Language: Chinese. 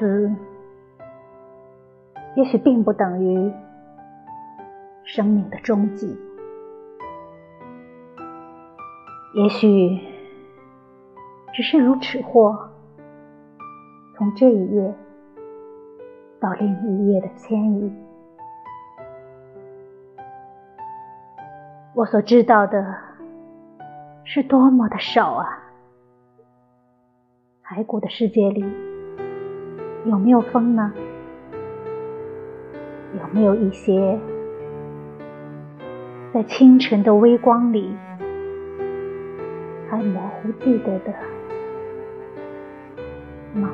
死，也许并不等于生命的终极，也许只是如尺货，从这一页到另一页的迁移。我所知道的是多么的少啊！骸骨的世界里有没有风呢？有没有一些在清晨的微光里还模糊记得的梦？